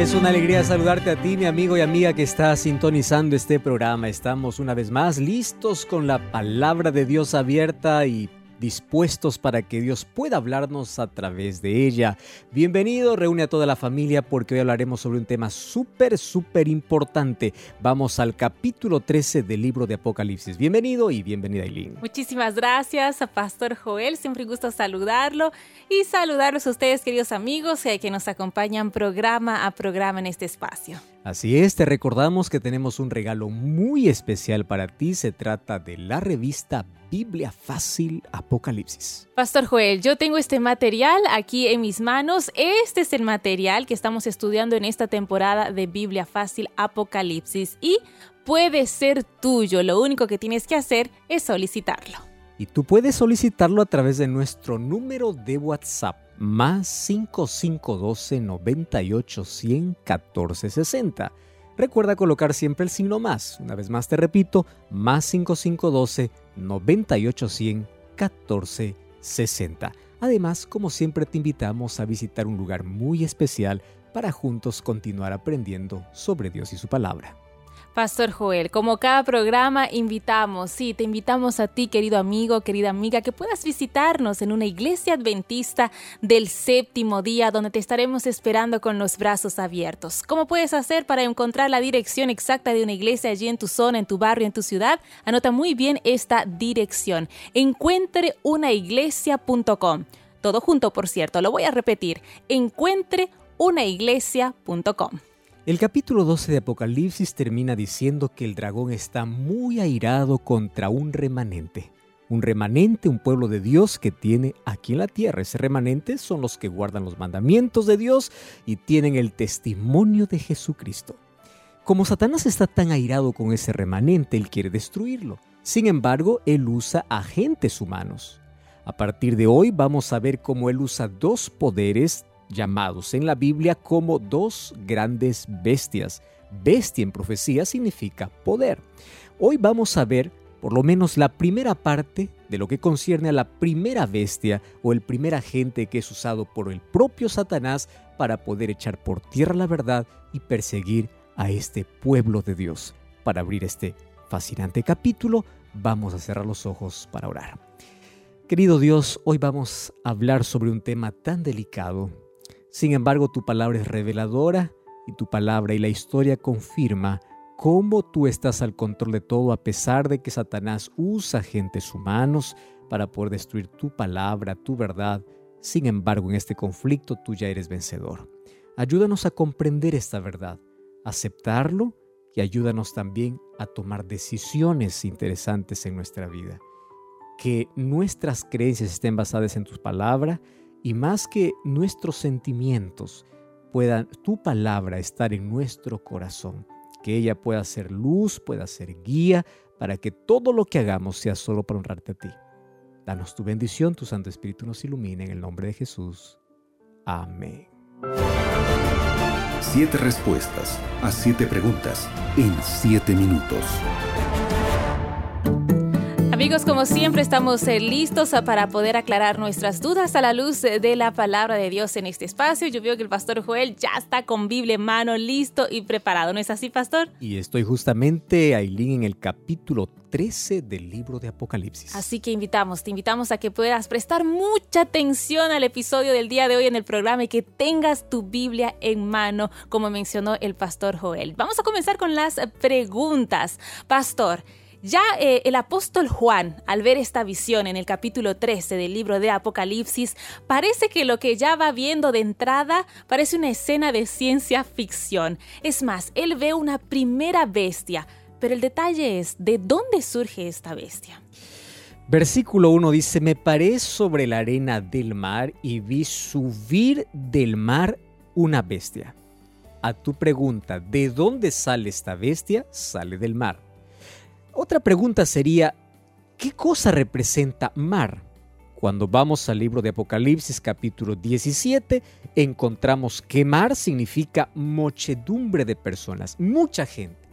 Es una alegría saludarte a ti, mi amigo y amiga que está sintonizando este programa. Estamos una vez más listos con la palabra de Dios abierta y dispuestos para que Dios pueda hablarnos a través de ella. Bienvenido, reúne a toda la familia porque hoy hablaremos sobre un tema súper, súper importante. Vamos al capítulo 13 del libro de Apocalipsis. Bienvenido y bienvenida, Eileen. Muchísimas gracias a Pastor Joel, siempre un gusto saludarlo y saludarlos a ustedes, queridos amigos, que nos acompañan programa a programa en este espacio. Así es, te recordamos que tenemos un regalo muy especial para ti. Se trata de la revista Biblia Fácil Apocalipsis. Pastor Joel, yo tengo este material aquí en mis manos. Este es el material que estamos estudiando en esta temporada de Biblia Fácil Apocalipsis y puede ser tuyo. Lo único que tienes que hacer es solicitarlo. Y tú puedes solicitarlo a través de nuestro número de WhatsApp más 5512 98 100 14 60. Recuerda colocar siempre el signo más. Una vez más te repito, más 5512 98 100 14 60. Además, como siempre te invitamos a visitar un lugar muy especial para juntos continuar aprendiendo sobre Dios y su palabra. Pastor Joel, como cada programa invitamos, sí, te invitamos a ti, querido amigo, querida amiga, que puedas visitarnos en una iglesia adventista del séptimo día, donde te estaremos esperando con los brazos abiertos. ¿Cómo puedes hacer para encontrar la dirección exacta de una iglesia allí en tu zona, en tu barrio, en tu ciudad? Anota muy bien esta dirección. Encuentreunaiglesia.com. Todo junto, por cierto, lo voy a repetir. Encuentreunaiglesia.com. El capítulo 12 de Apocalipsis termina diciendo que el dragón está muy airado contra un remanente. Un remanente, un pueblo de Dios que tiene aquí en la tierra. Ese remanente son los que guardan los mandamientos de Dios y tienen el testimonio de Jesucristo. Como Satanás está tan airado con ese remanente, él quiere destruirlo. Sin embargo, él usa agentes humanos. A partir de hoy vamos a ver cómo él usa dos poderes llamados en la Biblia como dos grandes bestias. Bestia en profecía significa poder. Hoy vamos a ver por lo menos la primera parte de lo que concierne a la primera bestia o el primer agente que es usado por el propio Satanás para poder echar por tierra la verdad y perseguir a este pueblo de Dios. Para abrir este fascinante capítulo, vamos a cerrar los ojos para orar. Querido Dios, hoy vamos a hablar sobre un tema tan delicado sin embargo, tu palabra es reveladora y tu palabra y la historia confirma cómo tú estás al control de todo a pesar de que Satanás usa agentes humanos para poder destruir tu palabra, tu verdad. Sin embargo, en este conflicto tú ya eres vencedor. Ayúdanos a comprender esta verdad, aceptarlo y ayúdanos también a tomar decisiones interesantes en nuestra vida. Que nuestras creencias estén basadas en tu palabra y más que nuestros sentimientos, pueda tu palabra estar en nuestro corazón, que ella pueda ser luz, pueda ser guía, para que todo lo que hagamos sea solo para honrarte a ti. Danos tu bendición, tu Santo Espíritu nos ilumine en el nombre de Jesús. Amén. Siete respuestas a siete preguntas en siete minutos. Amigos, como siempre estamos eh, listos para poder aclarar nuestras dudas a la luz de la palabra de Dios en este espacio. Yo veo que el pastor Joel ya está con Biblia en mano, listo y preparado. ¿No es así, pastor? Y estoy justamente, Aileen, en el capítulo 13 del libro de Apocalipsis. Así que invitamos, te invitamos a que puedas prestar mucha atención al episodio del día de hoy en el programa y que tengas tu Biblia en mano, como mencionó el pastor Joel. Vamos a comenzar con las preguntas. Pastor, ya eh, el apóstol Juan, al ver esta visión en el capítulo 13 del libro de Apocalipsis, parece que lo que ya va viendo de entrada parece una escena de ciencia ficción. Es más, él ve una primera bestia, pero el detalle es, ¿de dónde surge esta bestia? Versículo 1 dice, me paré sobre la arena del mar y vi subir del mar una bestia. A tu pregunta, ¿de dónde sale esta bestia? Sale del mar. Otra pregunta sería, ¿Qué cosa representa mar? Cuando vamos al libro de Apocalipsis capítulo 17, encontramos que mar significa muchedumbre de personas, mucha gente.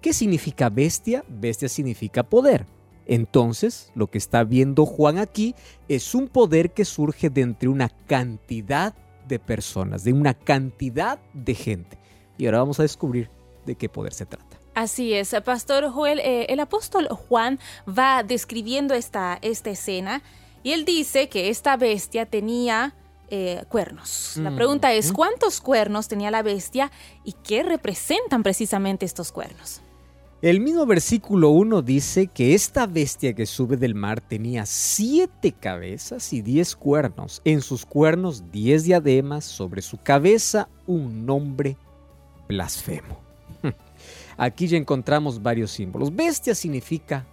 ¿Qué significa bestia? Bestia significa poder. Entonces, lo que está viendo Juan aquí es un poder que surge de entre una cantidad de personas, de una cantidad de gente. Y ahora vamos a descubrir de qué poder se trata. Así es, Pastor Joel, eh, el apóstol Juan va describiendo esta, esta escena y él dice que esta bestia tenía eh, cuernos. La mm, pregunta es, ¿cuántos cuernos tenía la bestia y qué representan precisamente estos cuernos? El mismo versículo 1 dice que esta bestia que sube del mar tenía siete cabezas y diez cuernos. En sus cuernos diez diademas, sobre su cabeza un nombre blasfemo. Aquí ya encontramos varios símbolos. Bestia significa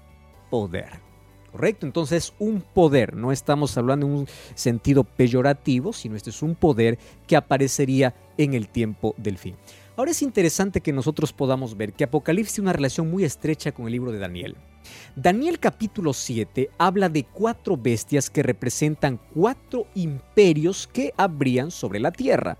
poder. ¿correcto? Entonces un poder, no estamos hablando en un sentido peyorativo, sino este es un poder que aparecería en el tiempo del fin. Ahora es interesante que nosotros podamos ver que Apocalipsis tiene una relación muy estrecha con el libro de Daniel. Daniel capítulo 7 habla de cuatro bestias que representan cuatro imperios que habrían sobre la tierra.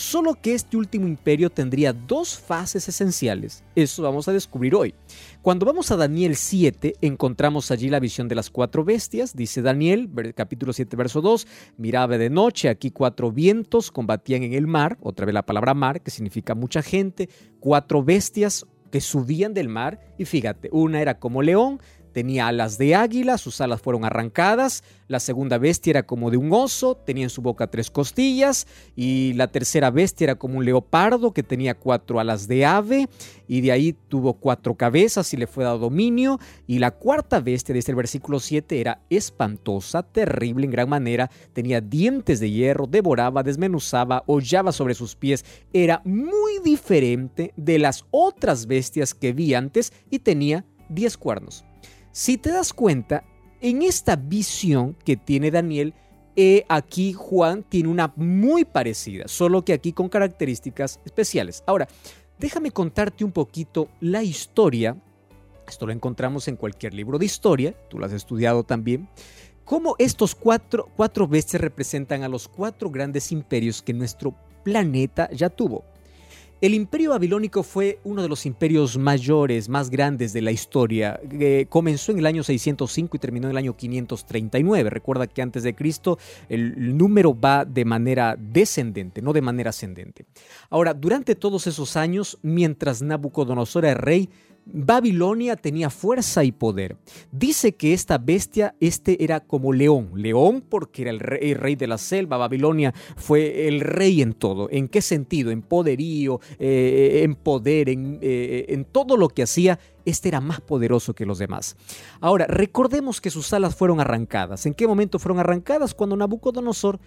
Solo que este último imperio tendría dos fases esenciales. Eso vamos a descubrir hoy. Cuando vamos a Daniel 7, encontramos allí la visión de las cuatro bestias. Dice Daniel, capítulo 7, verso 2, miraba de noche, aquí cuatro vientos combatían en el mar, otra vez la palabra mar, que significa mucha gente, cuatro bestias que subían del mar, y fíjate, una era como león, Tenía alas de águila, sus alas fueron arrancadas. La segunda bestia era como de un oso, tenía en su boca tres costillas. Y la tercera bestia era como un leopardo que tenía cuatro alas de ave. Y de ahí tuvo cuatro cabezas y le fue dado dominio. Y la cuarta bestia, desde el versículo 7, era espantosa, terrible en gran manera. Tenía dientes de hierro, devoraba, desmenuzaba, hollaba sobre sus pies. Era muy diferente de las otras bestias que vi antes y tenía diez cuernos. Si te das cuenta, en esta visión que tiene Daniel, eh, aquí Juan tiene una muy parecida, solo que aquí con características especiales. Ahora, déjame contarte un poquito la historia. Esto lo encontramos en cualquier libro de historia, tú lo has estudiado también. Cómo estos cuatro, cuatro bestias representan a los cuatro grandes imperios que nuestro planeta ya tuvo. El imperio babilónico fue uno de los imperios mayores, más grandes de la historia. comenzó en el año 605 y terminó en el año 539. Recuerda que antes de Cristo el número va de manera descendente, no de manera ascendente. Ahora, durante todos esos años, mientras Nabucodonosor era rey, Babilonia tenía fuerza y poder. Dice que esta bestia, este era como león. León porque era el rey, de la selva. Babilonia fue el rey en todo. ¿En qué sentido? En poderío, eh, en poder, en, eh, en todo lo que hacía. Este era más poderoso que los demás. Ahora, recordemos que sus alas fueron arrancadas. ¿En qué momento fueron arrancadas? Cuando Nabucodonosor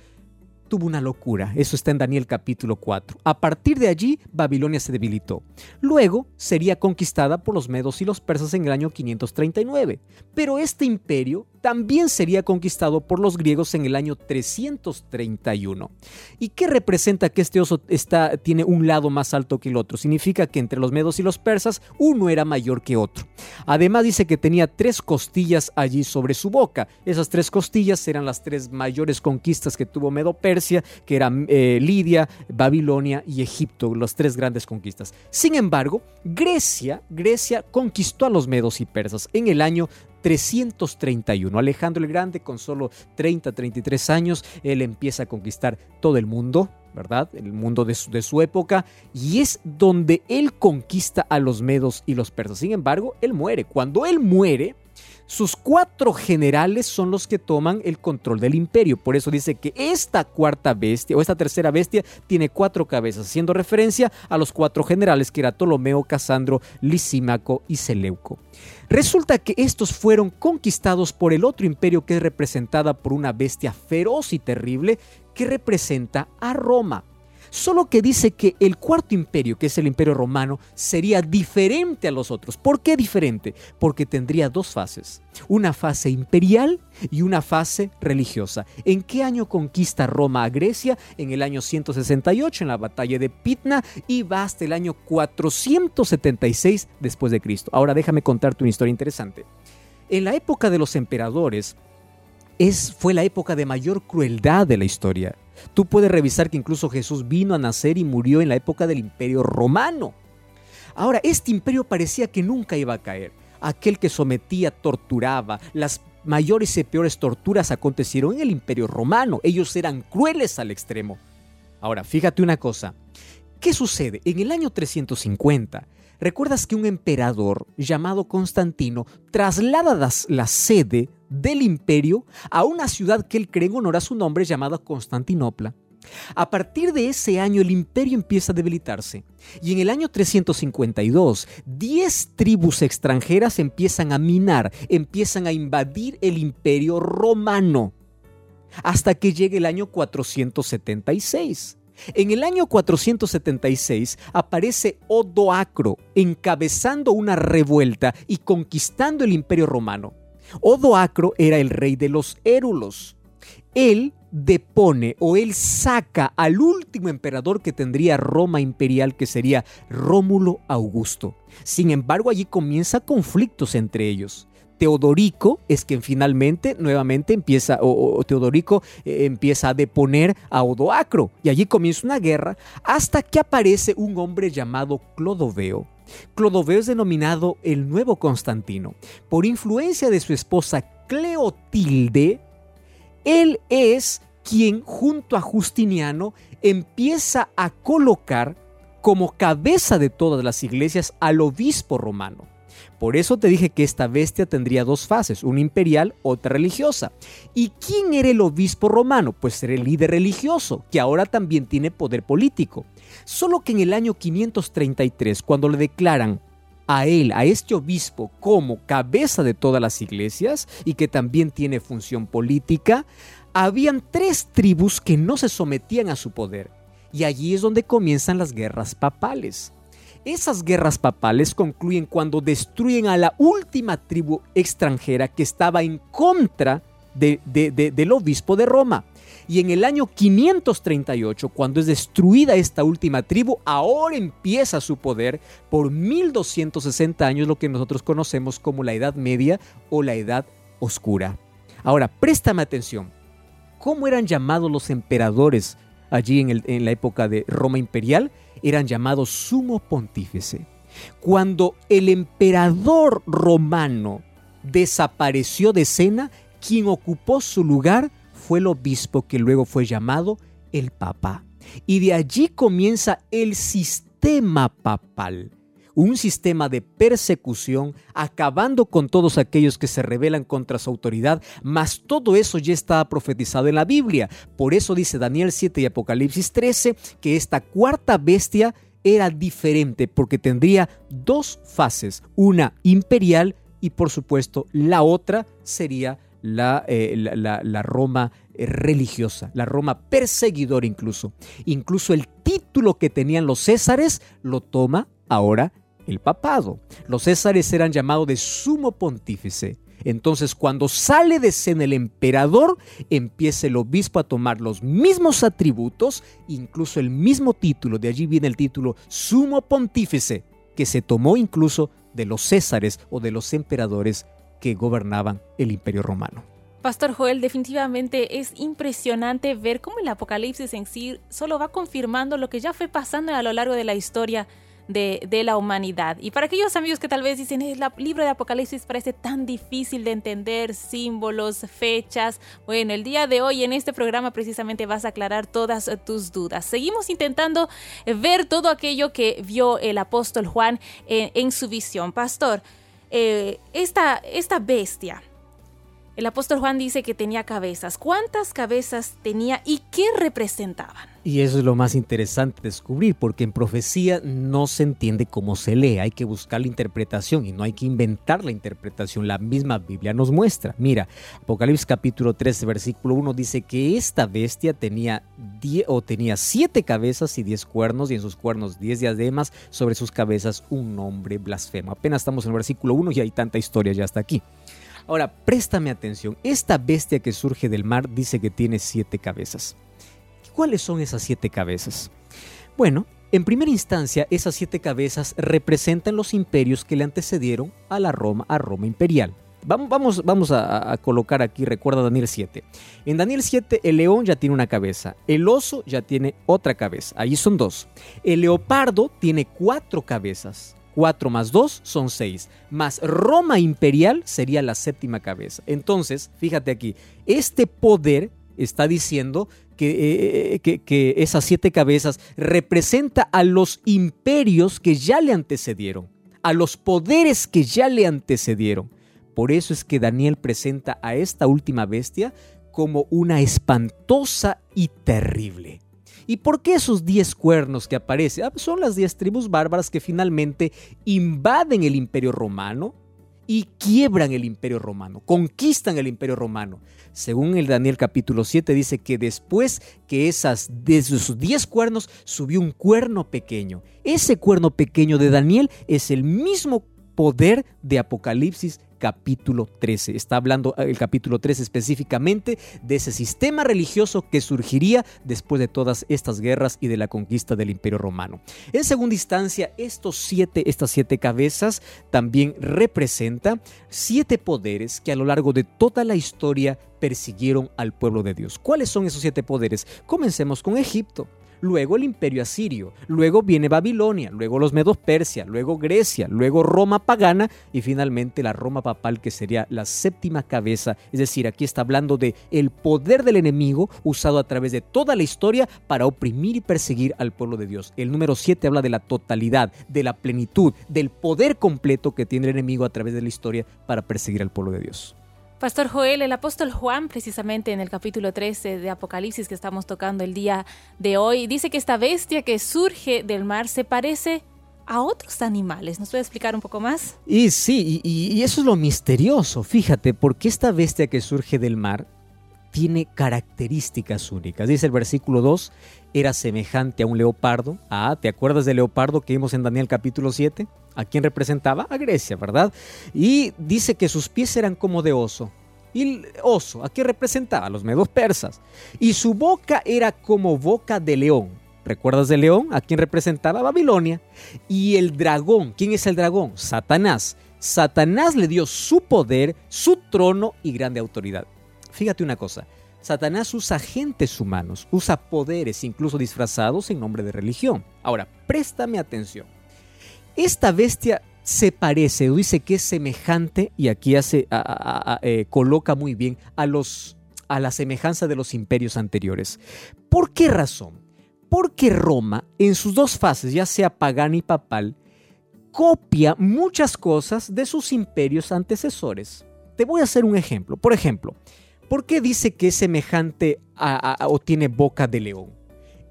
tuvo una locura. Eso está en Daniel capítulo 4. A partir de allí, Babilonia se debilitó. Luego sería conquistada por los medos y los persas en el año 539. Pero este imperio también sería conquistado por los griegos en el año 331. ¿Y qué representa que este oso está, tiene un lado más alto que el otro? Significa que entre los medos y los persas uno era mayor que otro. Además dice que tenía tres costillas allí sobre su boca. Esas tres costillas eran las tres mayores conquistas que tuvo Medo-Persia, que eran eh, Lidia, Babilonia y Egipto, las tres grandes conquistas. Sin embargo, Grecia, Grecia conquistó a los medos y persas en el año 331. Alejandro el Grande, con solo 30, 33 años, él empieza a conquistar todo el mundo, ¿verdad? El mundo de su, de su, época, y es donde él conquista a los medos y los persas. Sin embargo, él muere. Cuando él muere, sus cuatro generales son los que toman el control del imperio. Por eso dice que esta cuarta bestia o esta tercera bestia tiene cuatro cabezas, haciendo referencia a los cuatro generales que era Ptolomeo, Casandro, Lisímaco y Seleuco. Resulta que estos fueron conquistados por el otro imperio que es representada por una bestia feroz y terrible que representa a Roma. Solo que dice que el cuarto imperio, que es el imperio romano, sería diferente a los otros. ¿Por qué diferente? Porque tendría dos fases. Una fase imperial y una fase religiosa. ¿En qué año conquista Roma a Grecia? En el año 168, en la batalla de Pitna, y va hasta el año 476 después de Cristo. Ahora déjame contarte una historia interesante. en la época de los emperadores, es, fue la época de mayor crueldad de la historia. Tú puedes revisar que incluso Jesús vino a nacer y murió en la época del imperio romano. Ahora, este imperio parecía que nunca iba a caer. Aquel que sometía, torturaba, las mayores y peores torturas acontecieron en el imperio romano. Ellos eran crueles al extremo. Ahora, fíjate una cosa. ¿Qué sucede? En el año 350, recuerdas que un emperador llamado Constantino traslada la sede del imperio a una ciudad que él cree en honor a su nombre llamada Constantinopla. A partir de ese año el imperio empieza a debilitarse y en el año 352 10 tribus extranjeras empiezan a minar, empiezan a invadir el imperio romano hasta que llegue el año 476. En el año 476 aparece Odoacro encabezando una revuelta y conquistando el imperio romano. Odoacro era el rey de los érulos. Él depone o él saca al último emperador que tendría Roma imperial, que sería Rómulo Augusto. Sin embargo, allí comienza conflictos entre ellos. Teodorico es quien finalmente nuevamente empieza, o, Teodorico eh, empieza a deponer a Odoacro, y allí comienza una guerra hasta que aparece un hombre llamado Clodoveo. Clodoveo es denominado el nuevo Constantino. Por influencia de su esposa Cleotilde, él es quien junto a Justiniano empieza a colocar como cabeza de todas las iglesias al obispo romano. Por eso te dije que esta bestia tendría dos fases, una imperial, otra religiosa. ¿Y quién era el obispo romano? Pues era el líder religioso, que ahora también tiene poder político. Solo que en el año 533, cuando le declaran a él, a este obispo, como cabeza de todas las iglesias y que también tiene función política, habían tres tribus que no se sometían a su poder. Y allí es donde comienzan las guerras papales. Esas guerras papales concluyen cuando destruyen a la última tribu extranjera que estaba en contra del obispo de Roma. Y en el año 538, cuando es destruida esta última tribu, ahora empieza su poder por 1260 años, lo que nosotros conocemos como la Edad Media o la Edad Oscura. Ahora, préstame atención. ¿Cómo eran llamados los emperadores allí en, en la época de Roma imperial? Eran llamados sumo pontífice. Cuando el emperador romano desapareció de escena, quien ocupó su lugar fue el obispo que luego fue llamado el Papa. Y de allí comienza el sistema papal, un sistema de persecución, acabando con todos aquellos que se rebelan contra su autoridad, mas todo eso ya estaba profetizado en la Biblia. Por eso dice Daniel 7 y Apocalipsis 13 que esta cuarta bestia era diferente porque tendría dos fases, una imperial y por supuesto la otra sería eh, la, la, Roma eh, religiosa, la Roma perseguidora incluso. Incluso el título que tenían los césares lo toma ahora el papado. Los césares eran llamados de sumo pontífice. Entonces cuando sale de escena el emperador, empieza el obispo a tomar los mismos atributos, incluso el mismo título, de allí viene el título sumo pontífice, que se tomó incluso de los césares o de los emperadores que gobernaban el imperio romano. Pastor Joel, definitivamente es impresionante ver cómo el Apocalipsis en sí solo va confirmando lo que ya fue pasando a lo largo de la historia de, la humanidad. Y para aquellos amigos que tal vez dicen, el libro de Apocalipsis parece tan difícil de entender, símbolos, fechas, bueno, el día de hoy en este programa precisamente vas a aclarar todas tus dudas. Seguimos intentando ver todo aquello que vio el apóstol Juan en, en su visión. Pastor, eh, esta, esta bestia, el apóstol Juan dice que tenía cabezas. ¿Cuántas cabezas tenía y qué representaban? Y eso es lo más interesante descubrir, porque en profecía no se entiende cómo se lee, hay que buscar la interpretación y no hay que inventar la interpretación, la misma Biblia nos muestra. Mira, Apocalipsis capítulo 13, versículo 1 dice que esta bestia tenía, o tenía siete cabezas y diez cuernos, y en sus cuernos diez diademas, sobre sus cabezas un nombre blasfemo. Apenas estamos en el versículo 1 y hay tanta historia ya hasta aquí. Ahora, préstame atención, esta bestia que surge del mar dice que tiene siete cabezas. ¿Cuáles son esas siete cabezas? Bueno, en primera instancia, esas siete cabezas representan los imperios que le antecedieron a la Roma, a Roma imperial. Vamos, vamos, vamos a, colocar aquí, recuerda Daniel 7. En Daniel 7 el león ya tiene una cabeza, el oso ya tiene otra cabeza, ahí son dos. El leopardo tiene cuatro cabezas. 4 más 2 son 6, más Roma imperial sería la séptima cabeza. Entonces, fíjate aquí, este poder está diciendo que, eh, que, esas siete cabezas representa a los imperios que ya le antecedieron, a los poderes que ya le antecedieron. Por eso es que Daniel presenta a esta última bestia como una espantosa y terrible. ¿Y por qué esos diez cuernos que aparecen? Ah, son las diez tribus bárbaras que finalmente invaden el imperio romano y quiebran el imperio romano, conquistan el imperio romano. Según el Daniel capítulo 7 dice que después que esas de sus diez cuernos subió un cuerno pequeño. Ese cuerno pequeño de Daniel es el mismo poder de Apocalipsis capítulo 13. Está hablando eh, el capítulo 13 específicamente de ese sistema religioso que surgiría después de todas estas guerras y de la conquista del Imperio Romano. En segunda instancia, estos siete, estas siete cabezas también representan siete poderes que a lo largo de toda la historia persiguieron al pueblo de Dios. ¿Cuáles son esos siete poderes? Comencemos con Egipto luego el imperio asirio, luego viene Babilonia, luego los medos Persia, luego Grecia, luego Roma pagana y finalmente la Roma papal que sería la séptima cabeza, es decir, aquí está hablando de el poder del enemigo usado a través de toda la historia para oprimir y perseguir al pueblo de Dios. El número 7 habla de la totalidad, de la plenitud, del poder completo que tiene el enemigo a través de la historia para perseguir al pueblo de Dios. Pastor Joel, el apóstol Juan, precisamente en el capítulo 13 de Apocalipsis que estamos tocando el día de hoy, dice que esta bestia que surge del mar se parece a otros animales. ¿Nos puede explicar un poco más? Y sí, y, eso es lo misterioso, fíjate, porque esta bestia que surge del mar tiene características únicas. Dice el versículo 2, era semejante a un leopardo. Ah, ¿te acuerdas del leopardo que vimos en Daniel capítulo 7? ¿A quién representaba? A Grecia, ¿verdad? Y dice que sus pies eran como de oso. Y el oso, ¿a qué representaba? A los medos persas. Y su boca era como boca de león. ¿Recuerdas de león? ¿A quién representaba? Babilonia. Y el dragón, ¿quién es el dragón? Satanás. Satanás le dio su poder, su trono y grande autoridad. Fíjate una cosa, Satanás usa agentes humanos, usa poderes incluso disfrazados en nombre de religión. Ahora, préstame atención. Esta bestia se parece, dice que es semejante, y aquí hace, eh, coloca muy bien a, los, a la semejanza de los imperios anteriores. ¿Por qué razón? Porque Roma, en sus dos fases, ya sea pagana y papal, copia muchas cosas de sus imperios antecesores. Te voy a hacer un ejemplo. Por ejemplo, ¿por qué dice que es semejante o tiene boca de león?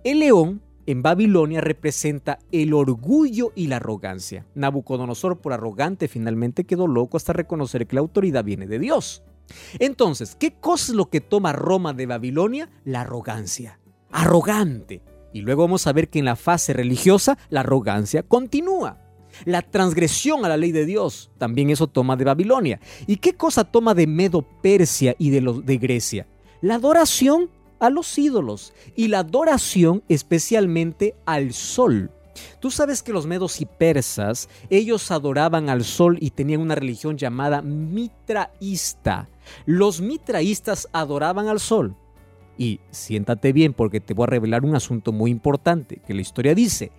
El león en Babilonia representa el orgullo y la arrogancia. Nabucodonosor, por arrogante, finalmente quedó loco hasta reconocer que la autoridad viene de Dios. Entonces, ¿qué cosa es lo que toma Roma de Babilonia? La arrogancia. Arrogante. Y luego vamos a ver que en la fase religiosa la arrogancia continúa. La transgresión a la ley de Dios, también eso toma de Babilonia. ¿Y qué cosa toma de Medo Persia y de, de Grecia? La adoración a los ídolos y la adoración especialmente al sol. Tú sabes que los medos y persas, ellos adoraban al sol y tenían una religión llamada mitraísta. Los mitraístas adoraban al sol. Y siéntate bien porque te voy a revelar un asunto muy importante que la historia dice.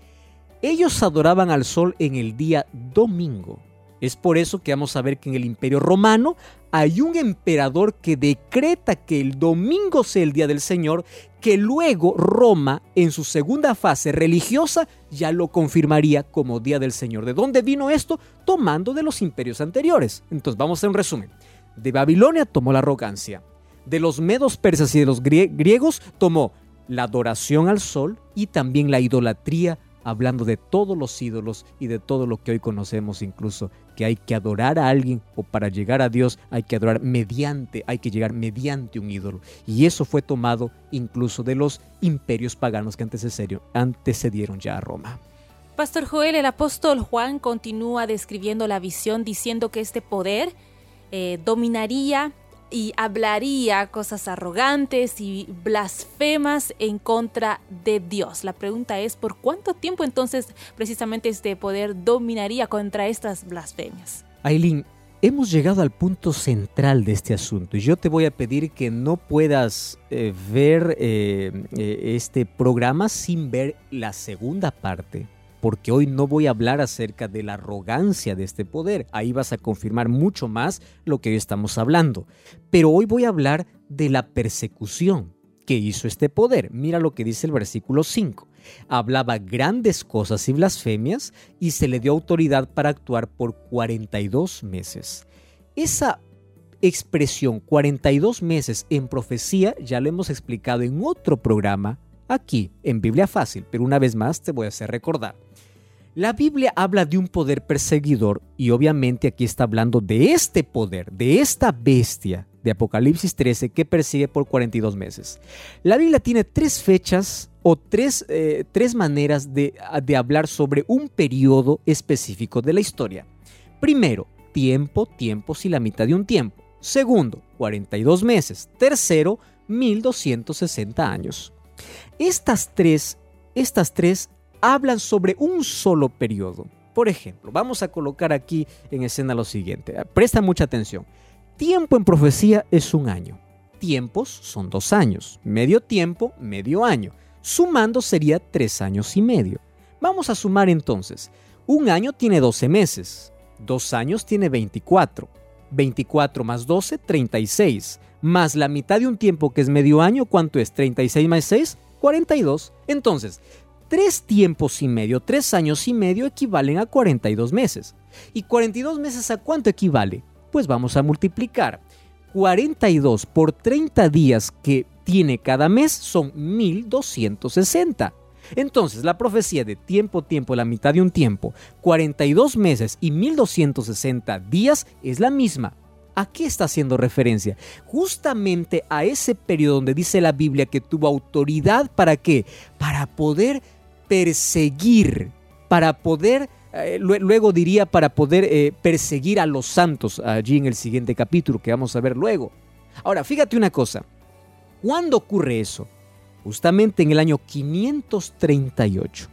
Ellos adoraban al sol en el día domingo. Es por eso que vamos a ver que en el imperio romano hay un emperador que decreta que el domingo sea el día del Señor, que luego Roma, en su segunda fase religiosa, ya lo confirmaría como día del Señor. ¿De dónde vino esto? Tomando de los imperios anteriores. Entonces vamos a hacer un resumen. De Babilonia tomó la arrogancia. De los medos persas y de los griegos tomó la adoración al sol y también la idolatría hablando de todos los ídolos y de todo lo que hoy conocemos incluso, que hay que adorar a alguien o para llegar a Dios hay que adorar mediante, hay que llegar mediante un ídolo. Y eso fue tomado incluso de los imperios paganos que antecedieron ya a Roma. Pastor Joel, el apóstol Juan continúa describiendo la visión diciendo que este poder eh, dominaría y hablaría cosas arrogantes y blasfemas en contra de Dios. La pregunta es, ¿por cuánto tiempo entonces precisamente este poder dominaría contra estas blasfemias? Aileen, hemos llegado al punto central de este asunto y yo te voy a pedir que no puedas eh, ver eh, eh, este programa sin ver la segunda parte, porque hoy no voy a hablar acerca de la arrogancia de este poder, ahí vas a confirmar mucho más lo que hoy estamos hablando, pero hoy voy a hablar de la persecución que hizo este poder. Mira lo que dice el versículo 5 hablaba grandes cosas y blasfemias y se le dio autoridad para actuar por 42 meses. Esa expresión 42 meses en profecía ya lo hemos explicado en otro programa aquí en Biblia Fácil, pero una vez más te voy a hacer recordar. La Biblia habla de un poder perseguidor y obviamente aquí está hablando de este poder, de esta bestia de Apocalipsis 13 que persigue por 42 meses. La Biblia tiene tres fechas o tres, eh, tres maneras de, de hablar sobre un periodo específico de la historia. Primero, tiempo, tiempos y la mitad de un tiempo. Segundo, 42 meses. Tercero, 1260 años. Estas tres, estas tres hablan sobre un solo periodo. Por ejemplo, vamos a colocar aquí en escena lo siguiente. Presta mucha atención. Tiempo en profecía es un año. Tiempos son dos años. Medio tiempo, medio año. Sumando sería tres años y medio. Vamos a sumar entonces. Un año tiene 12 meses. Dos años tiene 24. 24 más 12, 36. Más la mitad de un tiempo que es medio año, ¿cuánto es? 36 más 6, 42. Entonces, tres tiempos y medio, tres años y medio equivalen a 42 meses. ¿Y 42 meses a cuánto equivale? Pues vamos a multiplicar. 42 por 30 días que tiene cada mes son 1260. Entonces, la profecía de tiempo, tiempo, la mitad de un tiempo, 42 meses y 1260 días es la misma. ¿A qué está haciendo referencia? Justamente a ese periodo donde dice la Biblia que tuvo autoridad para qué? Para poder perseguir, para poder, eh, luego diría, para poder eh, perseguir a los santos allí en el siguiente capítulo que vamos a ver luego. Ahora, fíjate una cosa, ¿Cuándo ocurre eso? Justamente en el año 538.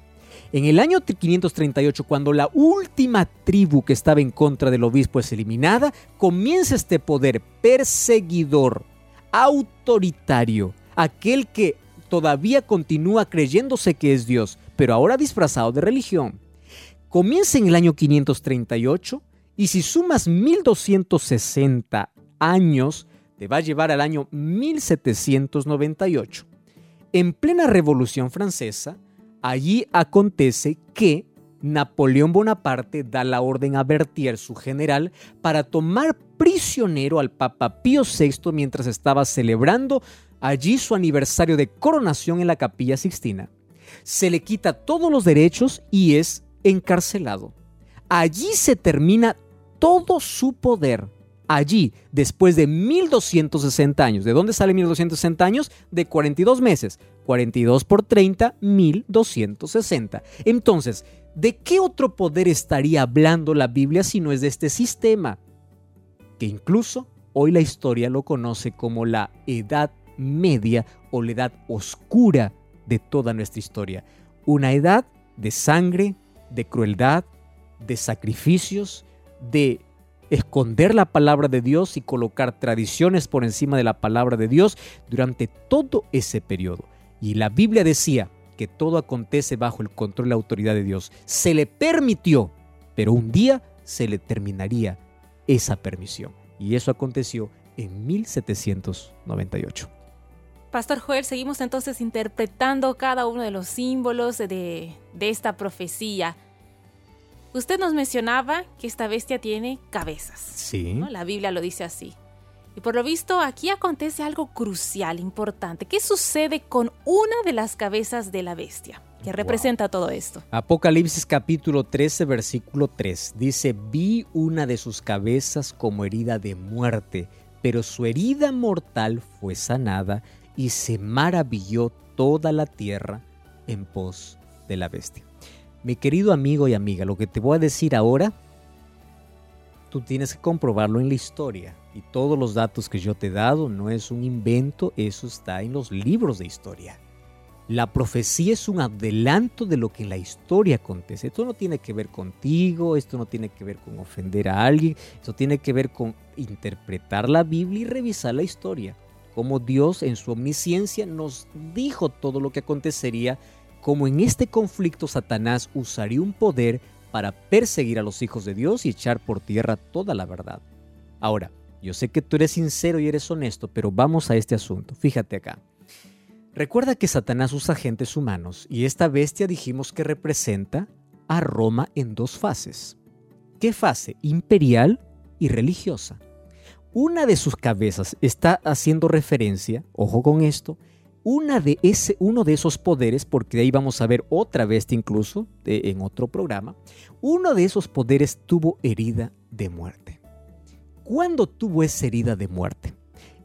En el año 538, cuando la última tribu que estaba en contra del obispo es eliminada, comienza este poder perseguidor, autoritario, aquel que todavía continúa creyéndose que es Dios, pero ahora disfrazado de religión. Comienza en el año 538 y si sumas 1260 años, te va a llevar al año 1798. En plena Revolución Francesa, allí acontece que Napoleón Bonaparte da la orden a Berthier, su general, para tomar prisionero al Papa Pío VI mientras estaba celebrando allí su aniversario de coronación en la Capilla Sixtina. Se le quita todos los derechos y es encarcelado. Allí se termina todo su poder allí después de 1260 años. ¿De dónde sale 1260 años? De 42 meses. 42 por 30, 1260. Entonces, ¿de qué otro poder estaría hablando la Biblia si no es de este sistema? Que incluso hoy la historia lo conoce como la Edad Media o la Edad Oscura de toda nuestra historia. Una edad de sangre, de crueldad, de sacrificios, de esconder la palabra de Dios y colocar tradiciones por encima de la palabra de Dios durante todo ese periodo. Y la Biblia decía que todo acontece bajo el control y la autoridad de Dios. Se le permitió, pero un día se le terminaría esa permisión. Y eso aconteció en 1798. Pastor Joel, seguimos entonces interpretando cada uno de los símbolos de, de esta profecía. Usted nos mencionaba que esta bestia tiene cabezas. Sí. La Biblia lo dice así. Y por lo visto aquí acontece algo crucial, importante. ¿Qué sucede con una de las cabezas de la bestia? ¿Qué representa todo esto? Apocalipsis capítulo 13, versículo 3. Dice, vi una de sus cabezas como herida de muerte, pero su herida mortal fue sanada y se maravilló toda la tierra en pos de la bestia. Mi querido amigo y amiga, lo que te voy a decir ahora, tú tienes que comprobarlo en la historia. Y todos los datos que yo te he dado no es un invento, eso está en los libros de historia. La profecía es un adelanto de lo que en la historia acontece. Esto no tiene que ver contigo, esto no tiene que ver con ofender a alguien, esto tiene que ver con interpretar la Biblia y revisar la historia. Como Dios en su omnisciencia nos dijo todo lo que acontecería, como en este conflicto Satanás usaría un poder para perseguir a los hijos de Dios y echar por tierra toda la verdad. Ahora, yo sé que tú eres sincero y eres honesto, pero vamos a este asunto. Fíjate acá. Recuerda que Satanás usa agentes humanos y esta bestia dijimos que representa a Roma en dos fases. ¿Qué fase? Imperial y religiosa. Una de sus cabezas está haciendo referencia, ojo con esto, una de ese, uno de esos poderes, porque ahí vamos a ver otra bestia incluso en otro programa, uno de esos poderes tuvo herida de muerte. ¿Cuándo tuvo esa herida de muerte?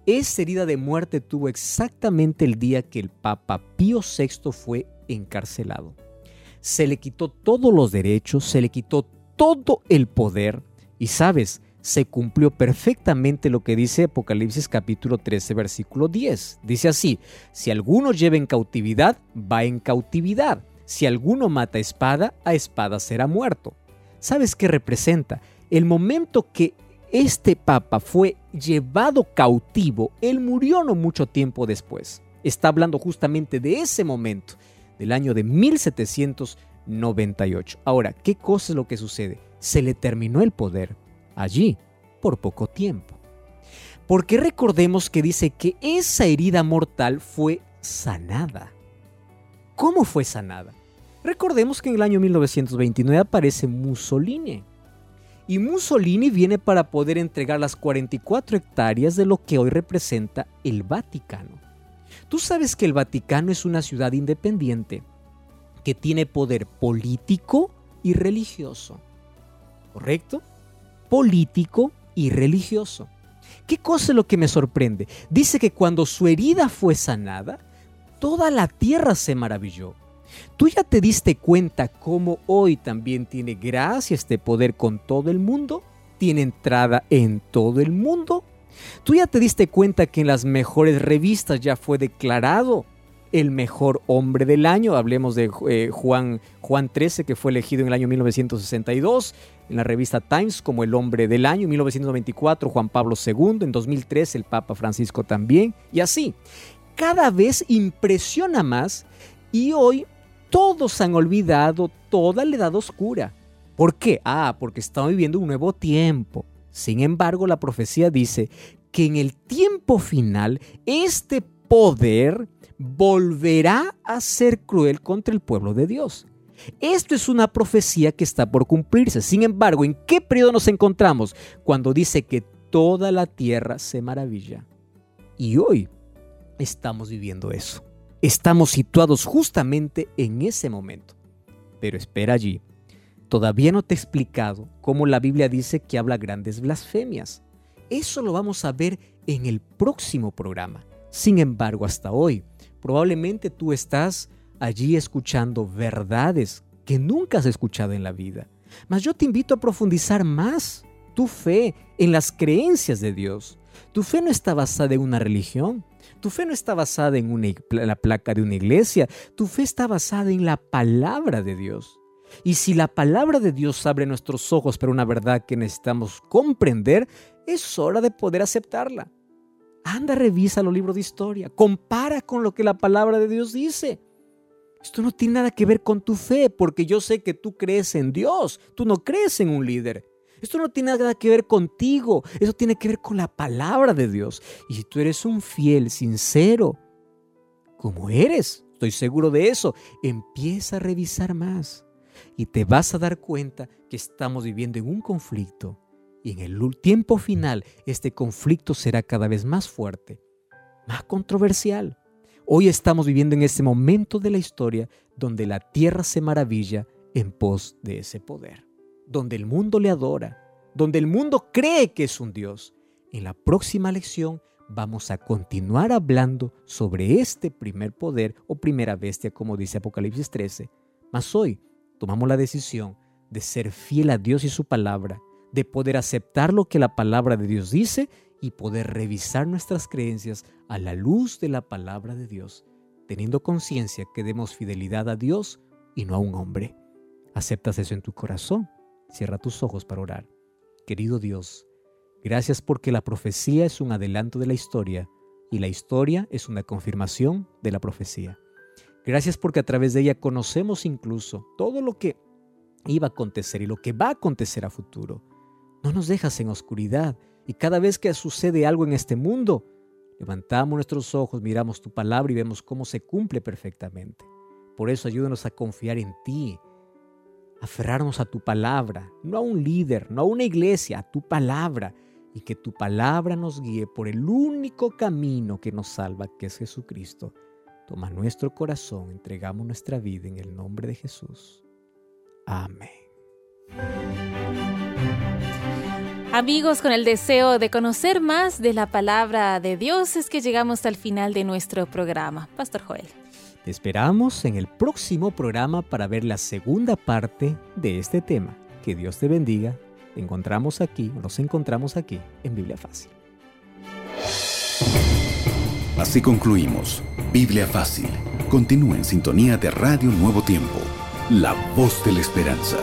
Esa herida de muerte tuvo exactamente el día que el Papa Pío VI fue encarcelado. Se le quitó todos los derechos, se le quitó todo el poder y sabes, se cumplió perfectamente lo que dice Apocalipsis capítulo 13 versículo 10. Dice así, si alguno lleva en cautividad, va en cautividad. Si alguno mata espada, a espada será muerto. ¿Sabes qué representa? El momento que este papa fue llevado cautivo, él murió no mucho tiempo después. Está hablando justamente de ese momento, del año de 1798. Ahora, ¿qué cosa es lo que sucede? Se le terminó el poder allí por poco tiempo. Porque recordemos que dice que esa herida mortal fue sanada. ¿Cómo fue sanada? Recordemos que en el año 1929 aparece Mussolini y Mussolini viene para poder entregar las 44 hectáreas de lo que hoy representa el Vaticano. Tú sabes que el Vaticano es una ciudad independiente que tiene poder político y religioso. ¿Correcto? Político y religioso. ¿Qué cosa es lo que me sorprende? Dice que cuando su herida fue sanada, toda la tierra se maravilló. ¿Tú ya te diste cuenta cómo hoy también tiene gracia este poder con todo el mundo? ¿Tiene entrada en todo el mundo? ¿Tú ya te diste cuenta que en las mejores revistas ya fue declarado el mejor hombre del año? Hablemos de eh, Juan, Juan 13, que fue elegido en el año 1962, en la revista Times como el hombre del año, en 1994 Juan Pablo II, en 2003 el Papa Francisco también, y así. Cada vez impresiona más y hoy todos han olvidado toda la edad oscura. ¿Por qué? Ah, porque estamos viviendo un nuevo tiempo. Sin embargo, la profecía dice que en el tiempo final este poder volverá a ser cruel contra el pueblo de Dios. Esto es una profecía que está por cumplirse. Sin embargo, ¿en qué periodo nos encontramos? Cuando dice que toda la tierra se maravilla. Y hoy estamos viviendo eso. Estamos situados justamente en ese momento. Pero espera allí. Todavía no te he explicado cómo la Biblia dice que habla grandes blasfemias. Eso lo vamos a ver en el próximo programa. Sin embargo, hasta hoy, probablemente tú estás allí escuchando verdades que nunca has escuchado en la vida. Mas yo te invito a profundizar más tu fe en las creencias de Dios. Tu fe no está basada en una religión, tu fe no está basada en la placa de una iglesia, tu fe está basada en la palabra de Dios. Y si la palabra de Dios abre nuestros ojos para una verdad que necesitamos comprender, es hora de poder aceptarla. Anda, revisa los libros de historia, compara con lo que la palabra de Dios dice. Esto no tiene nada que ver con tu fe, porque yo sé que tú crees en Dios, tú no crees en un líder. Esto no tiene nada que ver contigo, eso tiene que ver con la palabra de Dios. Y si tú eres un fiel, sincero, como eres, estoy seguro de eso, empieza a revisar más y te vas a dar cuenta que estamos viviendo en un conflicto y en el tiempo final este conflicto será cada vez más fuerte, más controversial. Hoy estamos viviendo en este momento de la historia donde la tierra se maravilla en pos de ese poder donde el mundo le adora, donde el mundo cree que es un Dios. En la próxima lección vamos a continuar hablando sobre este primer poder o primera bestia, como dice Apocalipsis 13. Mas hoy tomamos la decisión de ser fiel a Dios y su palabra, de poder aceptar lo que la palabra de Dios dice y poder revisar nuestras creencias a la luz de la palabra de Dios. teniendo conciencia que demos fidelidad a Dios y no a un hombre. ¿Aceptas eso en tu corazón? Cierra tus ojos para orar. Querido Dios, gracias porque la profecía es un adelanto de la historia y la historia es una confirmación de la profecía. Gracias porque a través de ella conocemos incluso todo lo que iba a acontecer y lo que va a acontecer a futuro. No nos dejas en oscuridad y cada vez que sucede algo en este mundo, levantamos nuestros ojos, miramos tu palabra y vemos cómo se cumple perfectamente. Por eso ayúdanos a confiar en ti, aferrarnos a tu palabra, no a un líder, no a una iglesia, a tu palabra, y que tu palabra nos guíe por el único camino que nos salva, que es Jesucristo. Toma nuestro corazón, entregamos nuestra vida en el nombre de Jesús. Amén. Amigos, con el deseo de conocer más de la palabra de Dios es que llegamos al final de nuestro programa. Pastor Joel. Te esperamos en el próximo programa para ver la segunda parte de este tema. Que Dios te bendiga. Te encontramos aquí, nos encontramos aquí en Biblia Fácil. Así concluimos. Biblia Fácil. Continúa en sintonía de Radio Nuevo Tiempo, la voz de la esperanza.